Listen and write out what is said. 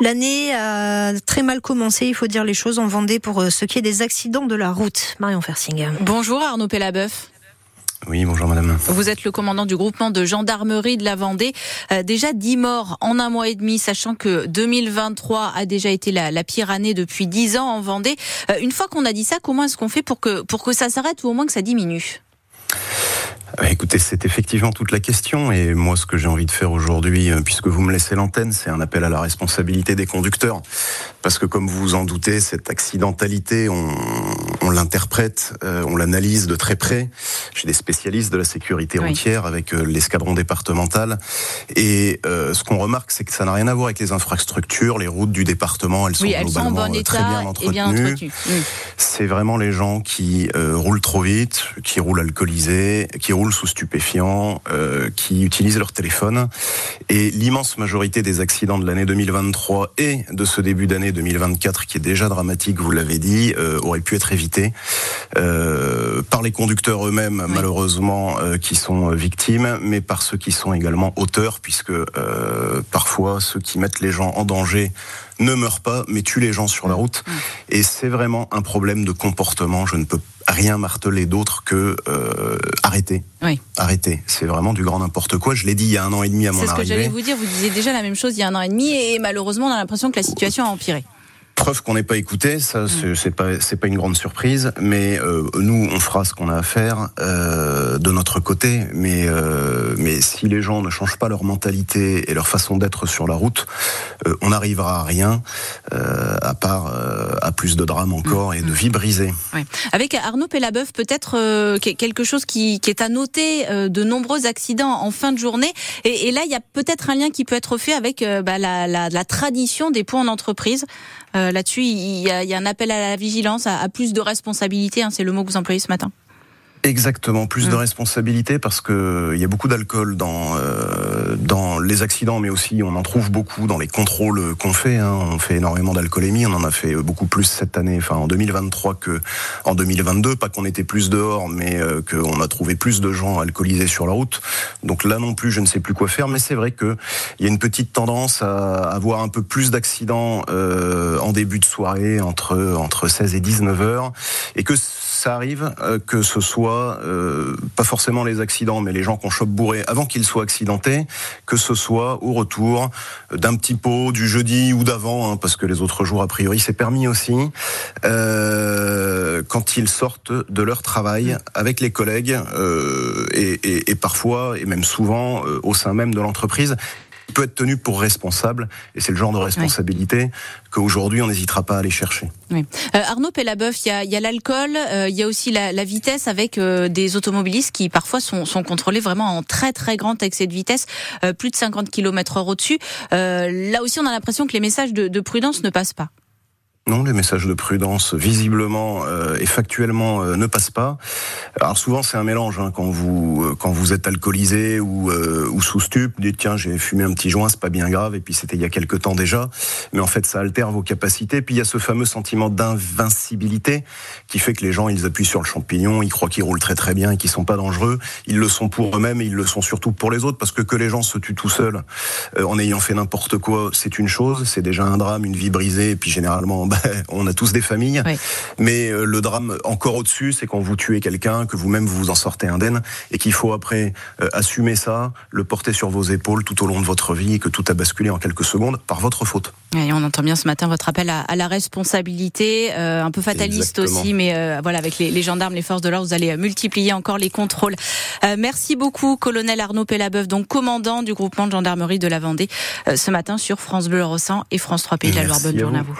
L'année a très mal commencé, il faut dire les choses en Vendée pour ce qui est des accidents de la route. Marion Fersing. Bonjour Arnaud Pellabeuf. Oui, bonjour madame. Vous êtes le commandant du groupement de gendarmerie de la Vendée. Euh, déjà 10 morts en un mois et demi, sachant que 2023 a déjà été la, la pire année depuis 10 ans en Vendée. Euh, une fois qu'on a dit ça, comment est-ce qu'on fait pour que, pour que ça s'arrête ou au moins que ça diminue? euh, Écoutez, c'est effectivement toute la question. Et moi, ce que j'ai envie de faire aujourd'hui, euh, puisque vous me laissez l'antenne, c'est un appel à la responsabilité des conducteurs. Parce que comme vous vous en doutez, cette accidentalité, on, on l'interprète, euh, on l'analyse de très près. J'ai des spécialistes de la sécurité routière avec l'escadron départemental. Et ce qu'on remarque, c'est que ça n'a rien à voir avec les infrastructures, les routes du département. Elles sont globalement très bien entretenues. C'est vraiment les gens qui roulent trop vite, qui roulent alcoolisés, qui roulent sous stupéfiants, euh, qui utilisent leur téléphone. Et l'immense majorité des accidents de l'année 2023 et de ce début d'année 2024, qui est déjà dramatique, vous l'avez dit, euh, auraient pu être évités euh, par les conducteurs eux-mêmes, malheureusement, euh, qui sont victimes, mais par ceux qui sont également auteurs, puisque parfois ceux qui mettent les gens en danger ne meurent pas, mais tuent les gens sur la route. Et c'est vraiment un problème de comportement. Je ne peux rien marteler d'autre que euh, arrêter. Oui. Arrêter. C'est vraiment du grand n'importe quoi. Je l'ai dit il y a un an et demi à mon arrivée. C'est ce que j'allais vous dire. Vous disiez déjà la même chose il y a un an et demi et malheureusement on a l'impression que la situation a empiré. Preuve qu'on n'est pas écouté, ça mm. c'est pas c'est pas une grande surprise, mais euh, nous on fera ce qu'on a à faire euh, de notre côté, mais euh, mais si les gens ne changent pas leur mentalité et leur façon d'être sur la route, euh, on n'arrivera à rien euh, à part euh, à plus de drames encore et de vies brisées. Oui. Avec Arnaud Pellabeuf, peut-être quelque chose qui, qui, est à noter, de nombreux accidents en fin de journée, et, et là il y a peut-être un lien qui peut être fait avec bah, la, la, la, tradition des points en entreprise. Euh, là-dessus, il y, a, il y, a, un appel à la vigilance, à, à plus de responsabilité. Hein, c'est le mot que vous employez ce matin. Exactement, plus de mm. responsabilité parce que il y a beaucoup d'alcool dans euh, dans les accidents, mais aussi on en trouve beaucoup dans les contrôles qu'on fait. Hein. On fait énormément d'alcoolémie, on en a fait beaucoup plus cette année, enfin en 2023 que en 2022. Pas qu'on était plus dehors, mais euh, qu'on a trouvé plus de gens alcoolisés sur la route. Donc là non plus, je ne sais plus quoi faire. Mais c'est vrai que il y a une petite tendance à avoir un peu plus d'accidents euh, en début de soirée entre entre 16 et 19 heures, et que ça arrive euh, que ce soit euh, pas forcément les accidents, mais les gens qu'on chope bourrés avant qu'ils soient accidentés, que ce soit au retour d'un petit pot du jeudi ou d'avant, hein, parce que les autres jours a priori c'est permis aussi, euh, quand ils sortent de leur travail avec les collègues euh, et, et, et, parfois et même souvent euh, au sein même de l'entreprise peut être tenu pour responsable, et c'est le genre de responsabilité oui. qu'aujourd'hui on n'hésitera pas à aller chercher. Oui. Euh, Arnaud Pellabeuf, il y a, y a l'alcool, euh, il y a aussi la, la vitesse avec euh, des automobilistes qui parfois sont, sont, contrôlés vraiment en très très grand excès de vitesse, euh, plus de 50 km/h au-dessus. Euh, là aussi, on a l'impression que les messages de, de prudence ne passent pas. Non, les messages de prudence, visiblement euh, et factuellement, euh, ne passent pas. Alors souvent, c'est un mélange hein, quand vous euh, quand vous êtes alcoolisé ou, euh, ou sous stup. Dites tiens, j'ai fumé un petit joint, c'est pas bien grave. Et puis c'était il y a quelque temps déjà. Mais en fait, ça altère vos capacités. Puis il y a ce fameux sentiment d'invincibilité qui fait que les gens ils appuient sur le champignon, ils croient qu'ils roulent très très bien et qu'ils sont pas dangereux. Ils le sont pour eux-mêmes et ils le sont surtout pour les autres parce que que les gens se tuent tout seuls en ayant fait n'importe quoi, c'est une chose. C'est déjà un drame, une vie brisée. Et puis généralement, bah, on a tous des familles, oui. mais euh, le drame encore au-dessus, c'est quand vous tuez quelqu'un, que vous-même vous vous en sortez indemne, et qu'il faut après euh, assumer ça, le porter sur vos épaules tout au long de votre vie, et que tout a basculé en quelques secondes par votre faute. Et on entend bien ce matin votre appel à, à la responsabilité, euh, un peu fataliste Exactement. aussi, mais euh, voilà, avec les, les, gendarmes, les forces de l'ordre, vous allez multiplier encore les contrôles. Merci beaucoup, colonel Arnaud Pellabeuf, donc commandant du groupement de gendarmerie de la Vendée, ce matin sur France Bleu Rossan et France 3 Pays de la Loire. Bonne journée à vous.